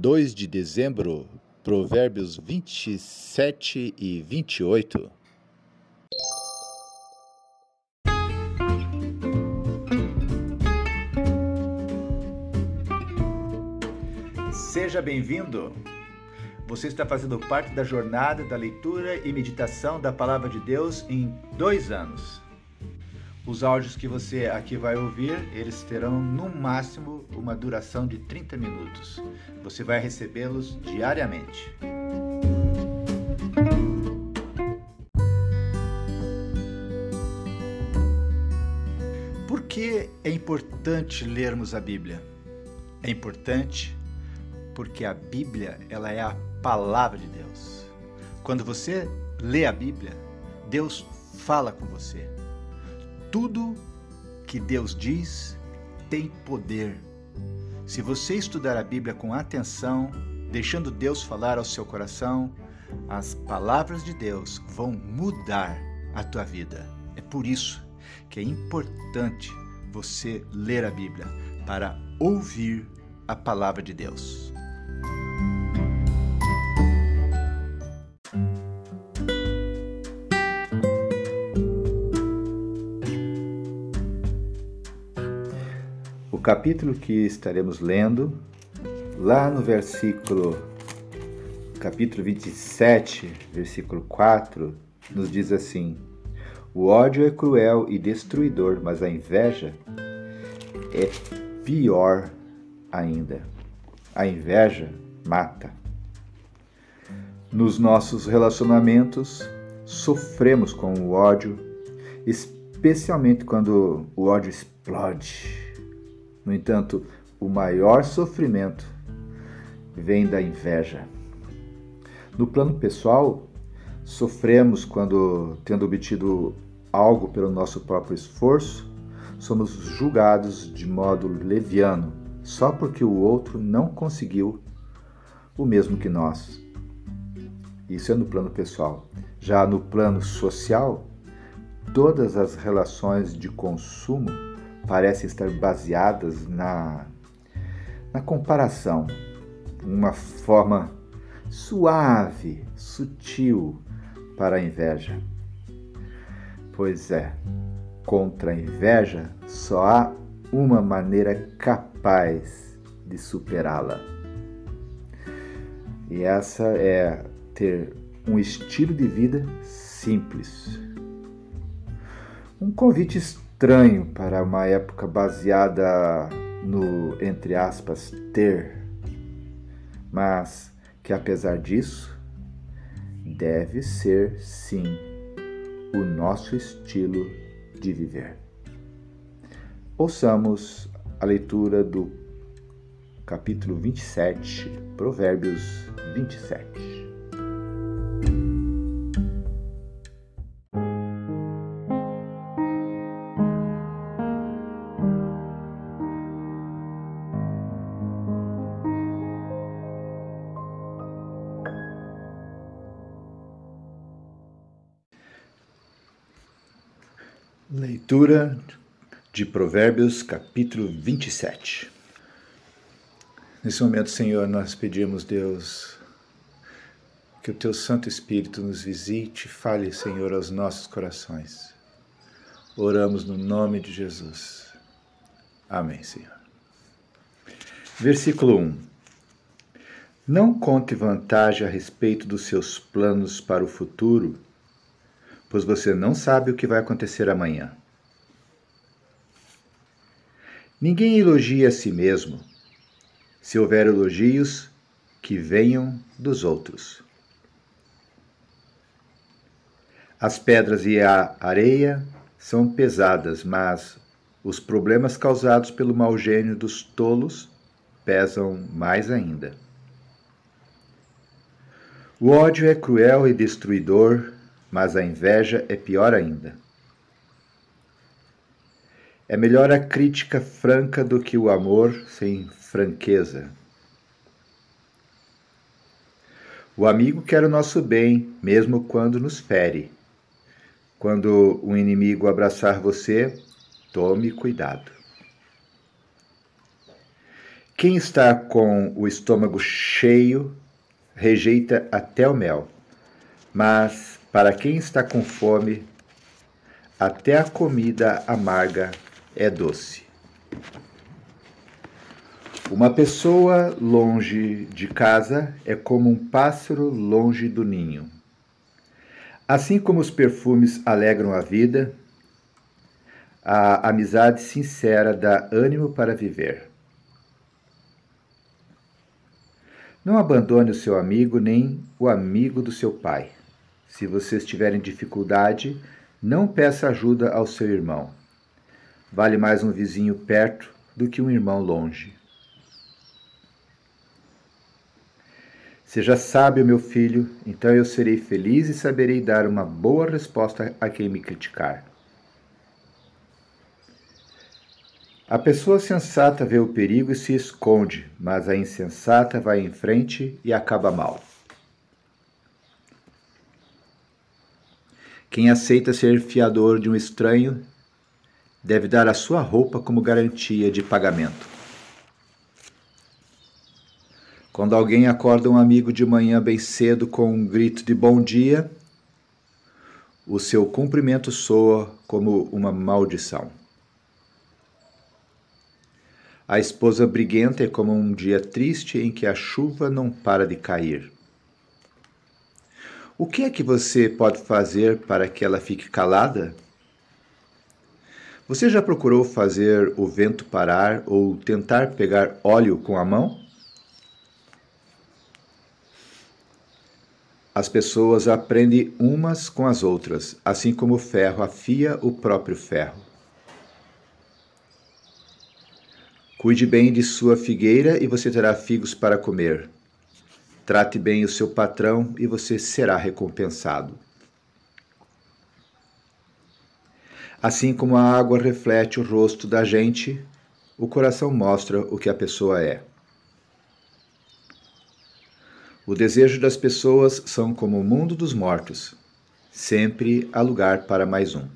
2 de dezembro, Provérbios 27 e 28. Seja bem-vindo! Você está fazendo parte da jornada da leitura e meditação da Palavra de Deus em dois anos. Os áudios que você aqui vai ouvir, eles terão no máximo uma duração de 30 minutos. Você vai recebê-los diariamente. Por que é importante lermos a Bíblia? É importante porque a Bíblia, ela é a palavra de Deus. Quando você lê a Bíblia, Deus fala com você. Tudo que Deus diz tem poder. Se você estudar a Bíblia com atenção, deixando Deus falar ao seu coração, as palavras de Deus vão mudar a tua vida. É por isso que é importante você ler a Bíblia para ouvir a palavra de Deus. Capítulo que estaremos lendo, lá no versículo, capítulo 27, versículo 4, nos diz assim: O ódio é cruel e destruidor, mas a inveja é pior ainda. A inveja mata. Nos nossos relacionamentos, sofremos com o ódio, especialmente quando o ódio explode no entanto, o maior sofrimento vem da inveja. No plano pessoal, sofremos quando, tendo obtido algo pelo nosso próprio esforço, somos julgados de modo leviano, só porque o outro não conseguiu o mesmo que nós. Isso é no plano pessoal. Já no plano social, todas as relações de consumo parecem estar baseadas na, na comparação, uma forma suave, sutil para a inveja. Pois é, contra a inveja só há uma maneira capaz de superá-la. E essa é ter um estilo de vida simples. Um convite estranho para uma época baseada no, entre aspas, ter, mas que apesar disso, deve ser sim o nosso estilo de viver. Ouçamos a leitura do capítulo 27, Provérbios 27. Leitura de Provérbios, capítulo 27. Nesse momento, Senhor, nós pedimos, Deus, que o Teu Santo Espírito nos visite e fale, Senhor, aos nossos corações. Oramos no nome de Jesus. Amém, Senhor. Versículo 1. Não conte vantagem a respeito dos seus planos para o futuro pois você não sabe o que vai acontecer amanhã. Ninguém elogia a si mesmo. Se houver elogios, que venham dos outros. As pedras e a areia são pesadas, mas os problemas causados pelo mau gênio dos tolos pesam mais ainda. O ódio é cruel e destruidor, mas a inveja é pior ainda. É melhor a crítica franca do que o amor sem franqueza. O amigo quer o nosso bem, mesmo quando nos fere. Quando um inimigo abraçar você, tome cuidado. Quem está com o estômago cheio rejeita até o mel, mas para quem está com fome, até a comida amarga é doce. Uma pessoa longe de casa é como um pássaro longe do ninho. Assim como os perfumes alegram a vida, a amizade sincera dá ânimo para viver. Não abandone o seu amigo nem o amigo do seu pai. Se vocês tiverem dificuldade, não peça ajuda ao seu irmão. Vale mais um vizinho perto do que um irmão longe. Seja sábio, meu filho, então eu serei feliz e saberei dar uma boa resposta a quem me criticar. A pessoa sensata vê o perigo e se esconde, mas a insensata vai em frente e acaba mal. Quem aceita ser fiador de um estranho deve dar a sua roupa como garantia de pagamento. Quando alguém acorda um amigo de manhã bem cedo com um grito de bom dia, o seu cumprimento soa como uma maldição. A esposa briguenta é como um dia triste em que a chuva não para de cair. O que é que você pode fazer para que ela fique calada? Você já procurou fazer o vento parar ou tentar pegar óleo com a mão? As pessoas aprendem umas com as outras, assim como o ferro afia o próprio ferro. Cuide bem de sua figueira e você terá figos para comer. Trate bem o seu patrão e você será recompensado. Assim como a água reflete o rosto da gente, o coração mostra o que a pessoa é. O desejo das pessoas são como o mundo dos mortos. Sempre há lugar para mais um.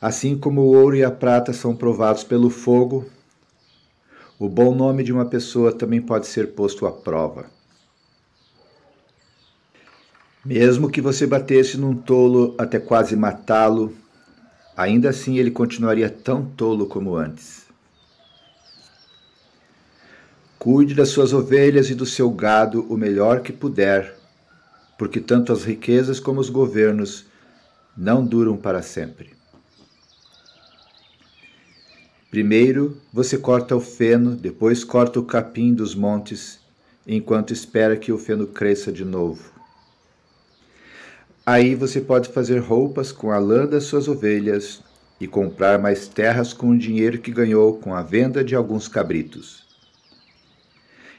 Assim como o ouro e a prata são provados pelo fogo, o bom nome de uma pessoa também pode ser posto à prova. Mesmo que você batesse num tolo até quase matá-lo, ainda assim ele continuaria tão tolo como antes. Cuide das suas ovelhas e do seu gado o melhor que puder, porque tanto as riquezas como os governos não duram para sempre. Primeiro você corta o feno, depois corta o capim dos montes, enquanto espera que o feno cresça de novo. Aí você pode fazer roupas com a lã das suas ovelhas e comprar mais terras com o dinheiro que ganhou com a venda de alguns cabritos.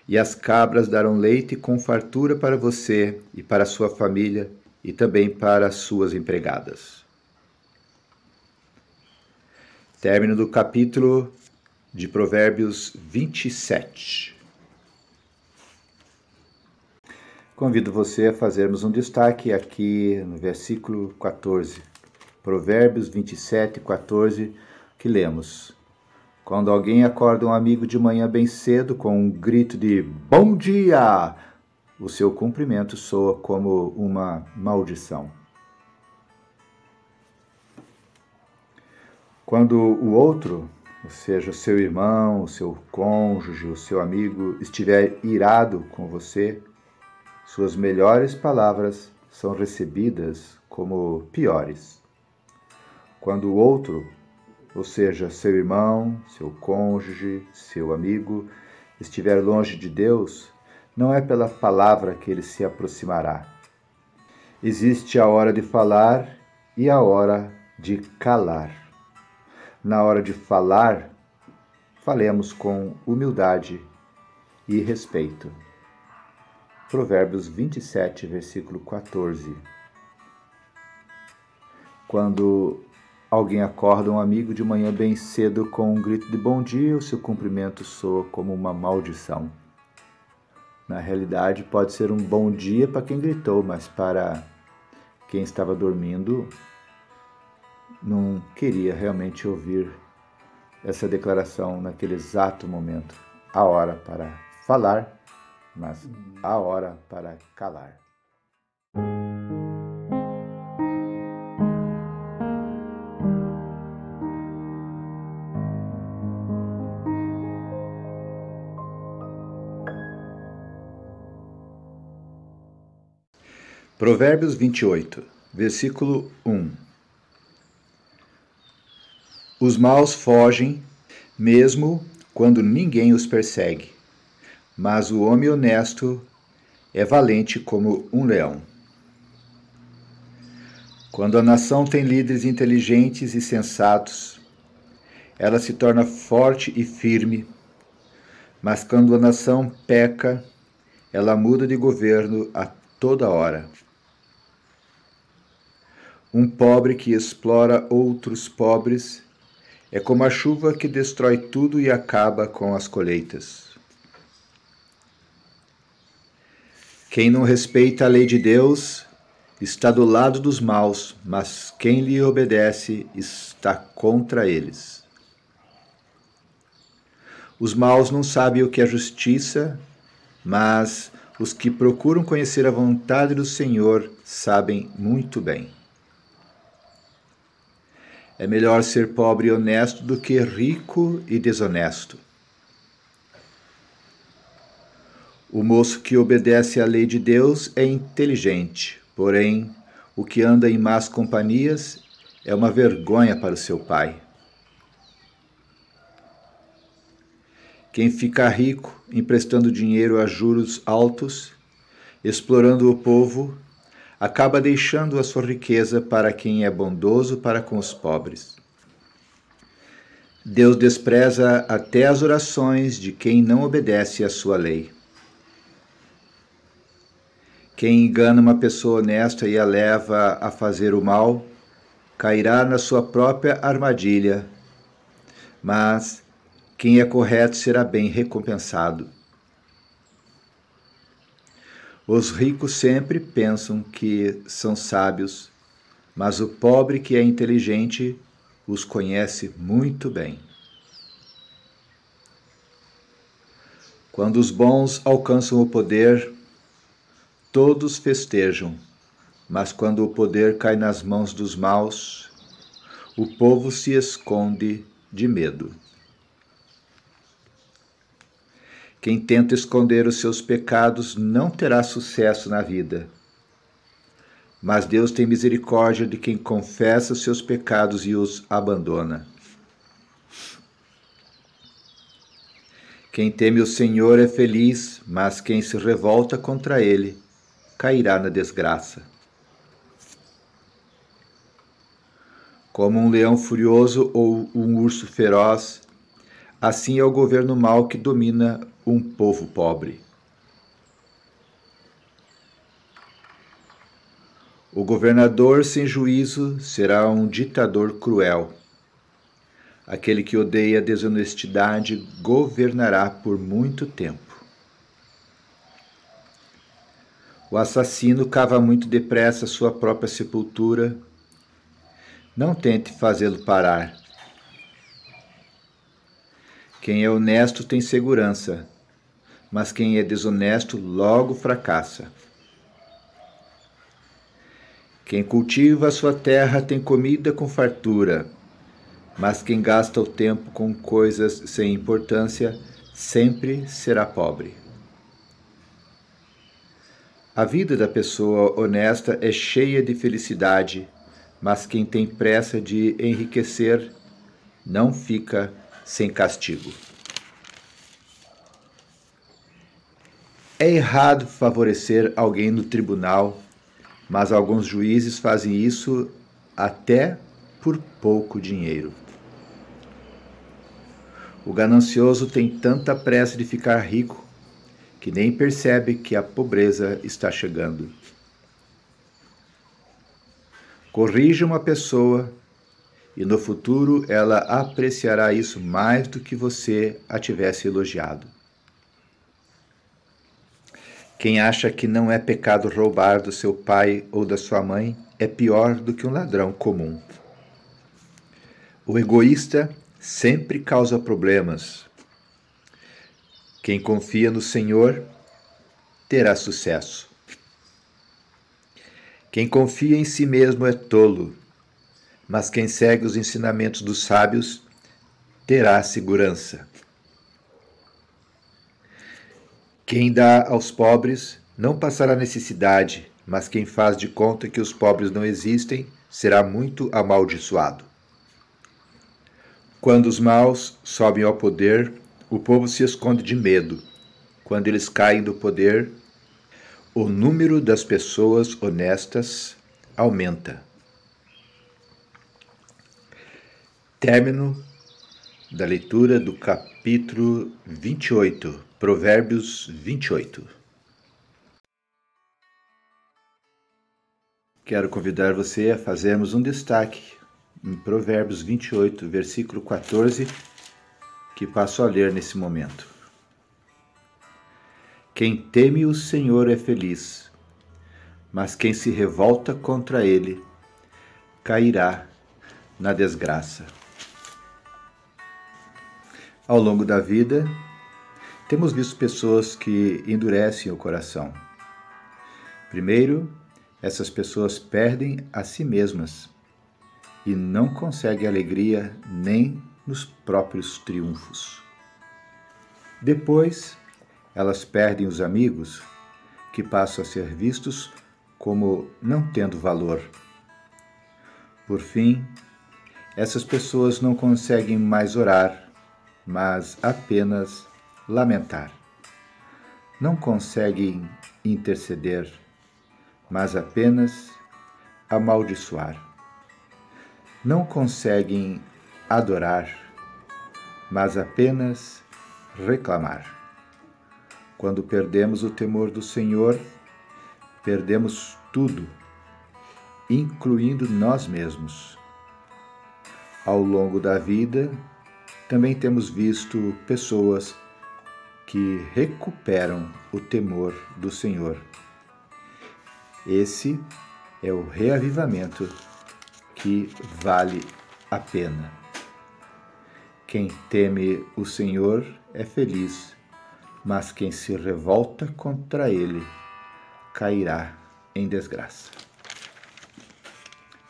E as cabras darão leite com fartura para você e para sua família e também para as suas empregadas. Término do capítulo de Provérbios 27. Convido você a fazermos um destaque aqui no versículo 14. Provérbios 27, 14, que lemos. Quando alguém acorda um amigo de manhã bem cedo com um grito de bom dia, o seu cumprimento soa como uma maldição. Quando o outro, ou seja, o seu irmão, o seu cônjuge, o seu amigo, estiver irado com você, suas melhores palavras são recebidas como piores. Quando o outro, ou seja, seu irmão, seu cônjuge, seu amigo, estiver longe de Deus, não é pela palavra que ele se aproximará. Existe a hora de falar e a hora de calar na hora de falar, falemos com humildade e respeito. Provérbios 27, versículo 14. Quando alguém acorda um amigo de manhã bem cedo com um grito de bom dia, o seu cumprimento soa como uma maldição. Na realidade, pode ser um bom dia para quem gritou, mas para quem estava dormindo, não queria realmente ouvir essa declaração naquele exato momento. A hora para falar, mas a hora para calar. Provérbios 28, versículo 1 Os maus fogem, mesmo quando ninguém os persegue, mas o homem honesto é valente como um leão. Quando a nação tem líderes inteligentes e sensatos, ela se torna forte e firme, mas quando a nação peca, ela muda de governo a toda hora. Um pobre que explora outros pobres é como a chuva que destrói tudo e acaba com as colheitas. Quem não respeita a lei de Deus está do lado dos maus, mas quem lhe obedece está contra eles. Os maus não sabem o que é justiça, mas os que procuram conhecer a vontade do Senhor sabem muito bem. É melhor ser pobre e honesto do que rico e desonesto. O moço que obedece à lei de Deus é inteligente, porém, o que anda em más companhias é uma vergonha para o seu pai. Quem fica rico emprestando dinheiro a juros altos, explorando o povo, acaba deixando a sua riqueza para quem é bondoso para com os pobres. Deus despreza até as orações de quem não obedece à sua lei. Quem engana uma pessoa honesta e a leva a fazer o mal, cairá na sua própria armadilha, mas quem é correto será bem recompensado. Os ricos sempre pensam que são sábios, mas o pobre que é inteligente os conhece muito bem. Quando os bons alcançam o poder, todos festejam, mas quando o poder cai nas mãos dos maus, o povo se esconde de medo. Quem tenta esconder os seus pecados não terá sucesso na vida. Mas Deus tem misericórdia de quem confessa os seus pecados e os abandona. Quem teme o Senhor é feliz, mas quem se revolta contra ele cairá na desgraça. Como um leão furioso ou um urso feroz, assim é o governo mau que domina um povo pobre. O governador sem juízo será um ditador cruel. Aquele que odeia a desonestidade governará por muito tempo. O assassino cava muito depressa sua própria sepultura. Não tente fazê-lo parar. Quem é honesto tem segurança, mas quem é desonesto logo fracassa. Quem cultiva a sua terra tem comida com fartura, mas quem gasta o tempo com coisas sem importância sempre será pobre. A vida da pessoa honesta é cheia de felicidade, mas quem tem pressa de enriquecer não fica sem castigo. É errado favorecer alguém no tribunal, mas alguns juízes fazem isso até por pouco dinheiro. O ganancioso tem tanta pressa de ficar rico que nem percebe que a pobreza está chegando. Corrija uma pessoa e no futuro ela apreciará isso mais do que você a tivesse elogiado. Quem acha que não é pecado roubar do seu pai ou da sua mãe é pior do que um ladrão comum. O egoísta sempre causa problemas. Quem confia no Senhor terá sucesso. Quem confia em si mesmo é tolo, mas quem segue os ensinamentos dos sábios terá segurança. Quem dá aos pobres não passará necessidade, mas quem faz de conta que os pobres não existem será muito amaldiçoado. Quando os maus sobem ao poder, o povo se esconde de medo. Quando eles caem do poder, o número das pessoas honestas aumenta. Término da leitura do capítulo 28, Provérbios 28. Quero convidar você a fazermos um destaque em Provérbios 28, versículo 14, que passo a ler nesse momento. Quem teme o Senhor é feliz, mas quem se revolta contra ele cairá na desgraça. Ao longo da vida, temos visto pessoas que endurecem o coração. Primeiro, essas pessoas perdem a si mesmas e não consegue alegria nem nos próprios triunfos. Depois, elas perdem os amigos, que passam a ser vistos como não tendo valor. Por fim, essas pessoas não conseguem mais orar, mas apenas lamentar. Não conseguem interceder, mas apenas amaldiçoar não conseguem adorar, mas apenas reclamar. Quando perdemos o temor do Senhor, perdemos tudo, incluindo nós mesmos. Ao longo da vida, também temos visto pessoas que recuperam o temor do Senhor. Esse é o reavivamento que vale a pena. Quem teme o Senhor é feliz, mas quem se revolta contra ele cairá em desgraça.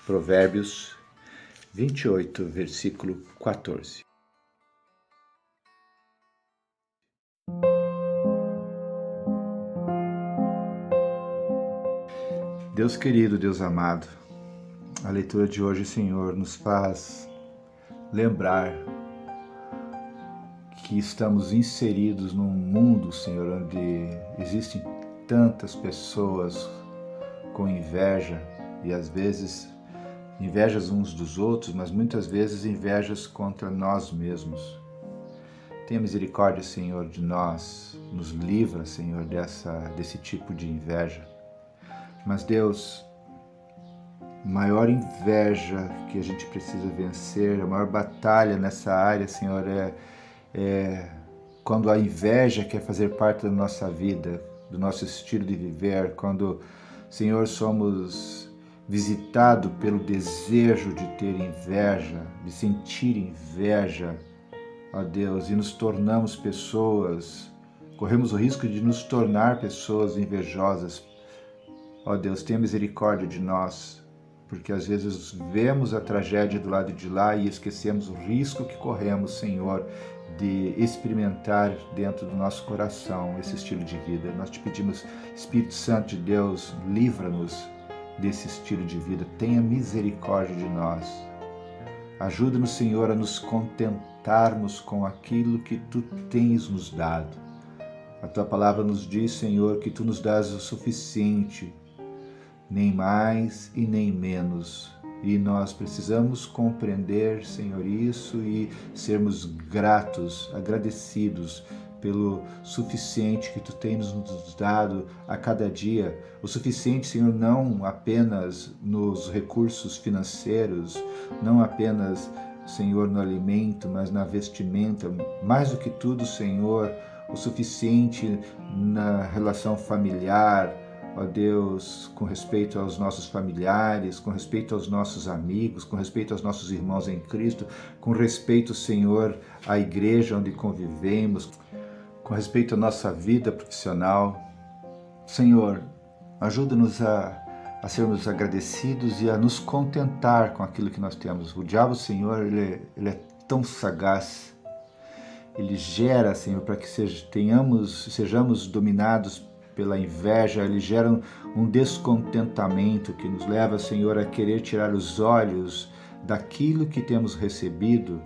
Provérbios 28, versículo 14. Deus querido, Deus amado, a leitura de hoje, Senhor, nos faz lembrar que estamos inseridos num mundo, Senhor, onde existem tantas pessoas com inveja e às vezes invejas uns dos outros, mas muitas vezes invejas contra nós mesmos. Tenha misericórdia, Senhor, de nós, nos livra, Senhor, dessa desse tipo de inveja. Mas Deus, maior inveja que a gente precisa vencer, a maior batalha nessa área, Senhor, é, é quando a inveja quer fazer parte da nossa vida, do nosso estilo de viver, quando, Senhor, somos visitados pelo desejo de ter inveja, de sentir inveja, ó Deus, e nos tornamos pessoas, corremos o risco de nos tornar pessoas invejosas. Ó Deus, tenha misericórdia de nós, porque às vezes vemos a tragédia do lado de lá e esquecemos o risco que corremos, Senhor, de experimentar dentro do nosso coração esse estilo de vida. Nós te pedimos, Espírito Santo de Deus, livra-nos desse estilo de vida, tenha misericórdia de nós. Ajuda-nos, Senhor, a nos contentarmos com aquilo que tu tens nos dado. A tua palavra nos diz, Senhor, que tu nos dás o suficiente nem mais e nem menos. E nós precisamos compreender, Senhor, isso e sermos gratos, agradecidos pelo suficiente que tu tens nos dado a cada dia. O suficiente, Senhor, não apenas nos recursos financeiros, não apenas, Senhor, no alimento, mas na vestimenta. Mais do que tudo, Senhor, o suficiente na relação familiar, ó Deus, com respeito aos nossos familiares, com respeito aos nossos amigos, com respeito aos nossos irmãos em Cristo, com respeito, Senhor, à igreja onde convivemos, com respeito à nossa vida profissional. Senhor, ajuda-nos a, a sermos agradecidos e a nos contentar com aquilo que nós temos. O diabo, Senhor, ele, é, ele é tão sagaz. Ele gera, Senhor, para que sejamos dominados pela inveja, ele gera um descontentamento que nos leva, Senhor, a querer tirar os olhos daquilo que temos recebido.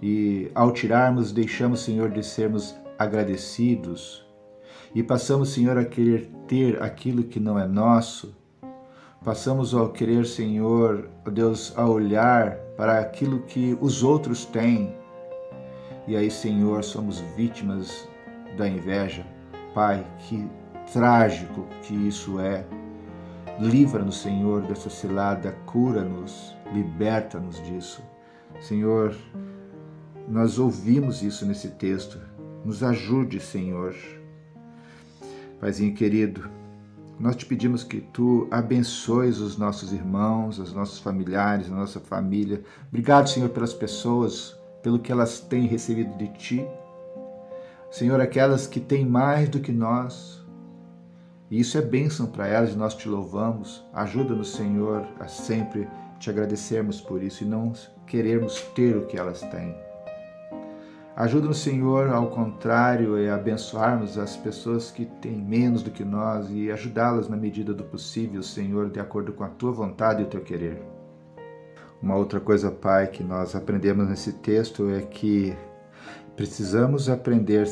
E ao tirarmos, deixamos, Senhor, de sermos agradecidos e passamos, Senhor, a querer ter aquilo que não é nosso. Passamos a querer, Senhor, Deus, a olhar para aquilo que os outros têm. E aí, Senhor, somos vítimas da inveja. Pai, que trágico que isso é. Livra-nos, Senhor, dessa cilada, cura-nos, liberta-nos disso. Senhor, nós ouvimos isso nesse texto. Nos ajude, Senhor. Paizinho querido, nós te pedimos que tu abençoes os nossos irmãos, os nossos familiares, a nossa família. Obrigado, Senhor, pelas pessoas, pelo que elas têm recebido de ti. Senhor, aquelas que têm mais do que nós. E isso é bênção para elas e nós te louvamos. Ajuda-nos, Senhor, a sempre te agradecermos por isso e não querermos ter o que elas têm. Ajuda-nos, Senhor, ao contrário, e abençoarmos as pessoas que têm menos do que nós e ajudá-las na medida do possível, Senhor, de acordo com a tua vontade e o teu querer. Uma outra coisa, Pai, que nós aprendemos nesse texto é que Precisamos aprender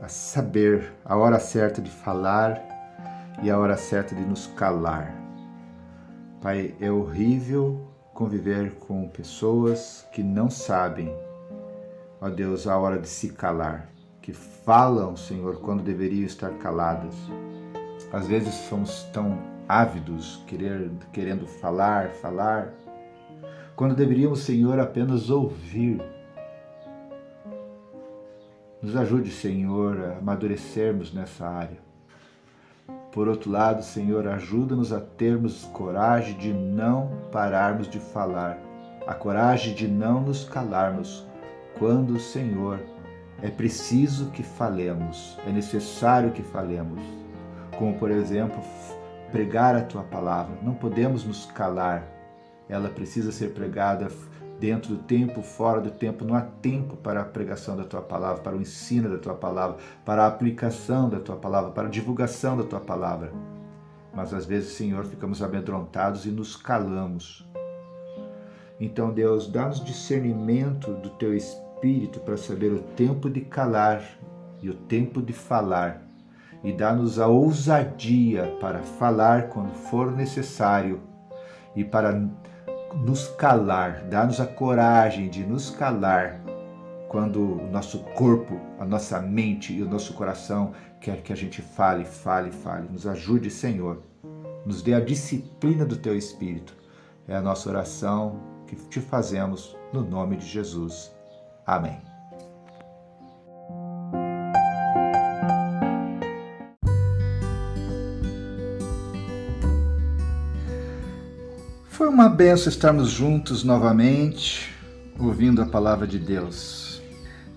a saber a hora certa de falar e a hora certa de nos calar. Pai, é horrível conviver com pessoas que não sabem, ó Deus, a hora de se calar, que falam, Senhor, quando deveriam estar caladas. Às vezes somos tão ávidos, querer, querendo falar, falar, quando deveríamos, Senhor, apenas ouvir nos ajude, Senhor, a amadurecermos nessa área. Por outro lado, Senhor, ajuda-nos a termos coragem de não pararmos de falar, a coragem de não nos calarmos quando, Senhor, é preciso que falemos, é necessário que falemos. Como, por exemplo, pregar a tua palavra. Não podemos nos calar, ela precisa ser pregada dentro do tempo, fora do tempo, não há tempo para a pregação da tua palavra, para o ensino da tua palavra, para a aplicação da tua palavra, para a divulgação da tua palavra. Mas às vezes, Senhor, ficamos amedrontados e nos calamos. Então, Deus, dá-nos discernimento do teu espírito para saber o tempo de calar e o tempo de falar. E dá-nos a ousadia para falar quando for necessário e para nos calar, dá-nos a coragem de nos calar quando o nosso corpo, a nossa mente e o nosso coração quer que a gente fale, fale, fale. Nos ajude, Senhor. Nos dê a disciplina do teu espírito. É a nossa oração que te fazemos no nome de Jesus. Amém. Uma benção estarmos juntos novamente, ouvindo a palavra de Deus.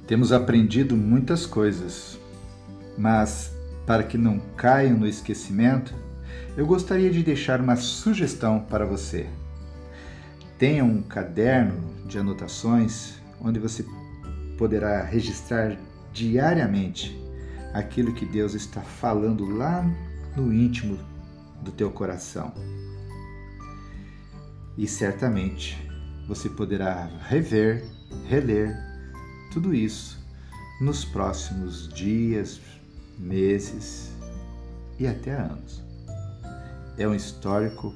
Temos aprendido muitas coisas, mas para que não caiam no esquecimento, eu gostaria de deixar uma sugestão para você. Tenha um caderno de anotações onde você poderá registrar diariamente aquilo que Deus está falando lá no íntimo do teu coração e certamente você poderá rever, reler tudo isso nos próximos dias, meses e até anos. É um histórico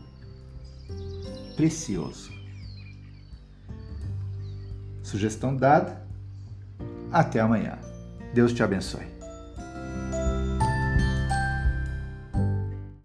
precioso. Sugestão dada. Até amanhã. Deus te abençoe.